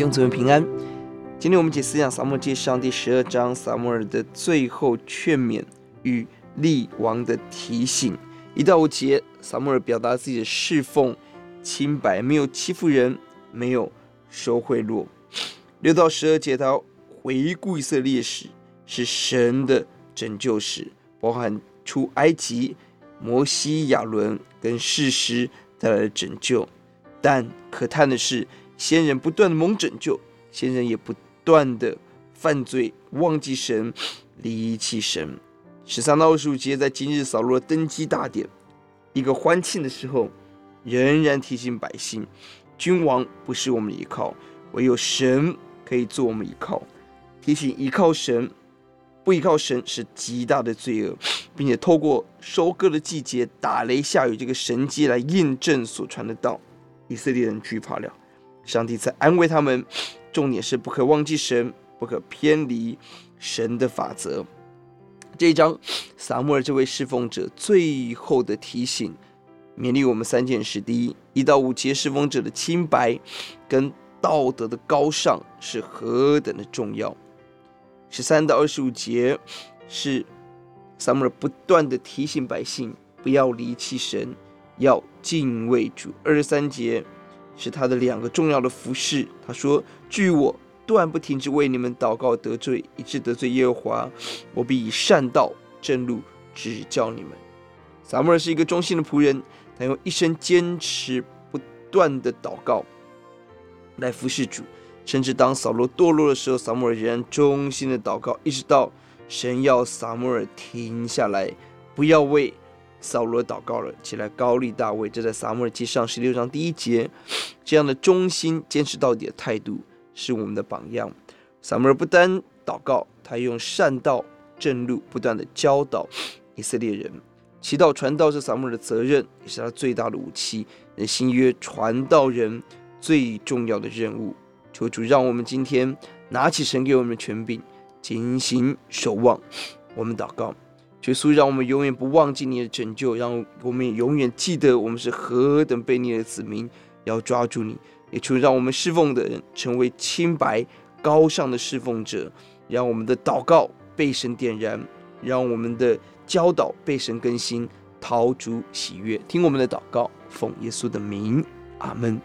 弟兄姊妹平安。今天我们解思想撒母记上第十二章，撒母耳的最后劝勉与立王的提醒。一到五节，撒母耳表达自己的侍奉清白，没有欺负人，没有收贿赂。六到十二节，他回顾以色列史，是神的拯救史，包含出埃及、摩西、亚伦跟事实带来的拯救。但可叹的是，先人不断的蒙拯救，先人也不断的犯罪，忘记神，离弃神。十三到二十五节，在今日扫罗登基大典，一个欢庆的时候，仍然提醒百姓：君王不是我们依靠，唯有神可以做我们依靠。提醒依靠神，不依靠神是极大的罪恶，并且透过收割的季节，打雷下雨这个神迹来印证所传的道。以色列人惧怕了，上帝在安慰他们。重点是不可忘记神，不可偏离神的法则。这一章，撒母耳这位侍奉者最后的提醒，勉励我们三件事：第一，一到五节侍奉者的清白跟道德的高尚是何等的重要；十三到二十五节是撒母耳不断的提醒百姓不要离弃神，要敬畏主；二十三节是他的两个重要的服饰。他说：“据我。”断不停止为你们祷告得罪，以致得罪耶和华，我必以善道正路指教你们。撒母耳是一个忠心的仆人，他用一生坚持不断的祷告来服侍主，甚至当扫罗堕落的时候，撒母耳仍然忠心的祷告，一直到神要撒母耳停下来，不要为扫罗祷告了，起来膏立大卫。这在撒母耳记上十六章第一节，这样的忠心坚持到底的态度。是我们的榜样。撒母耳不单祷告，他用善道正路不断的教导以色列人。祈祷传道是撒母耳的责任，也是他最大的武器。那新约传道人最重要的任务。求主让我们今天拿起神给我们的权柄，警醒守望。我们祷告，求主让我们永远不忘记你的拯救，让我们也永远记得我们是何等卑劣的子民，要抓住你。也求让我们侍奉的人成为清白高尚的侍奉者，让我们的祷告被神点燃，让我们的教导被神更新，讨主喜悦。听我们的祷告，奉耶稣的名，阿门。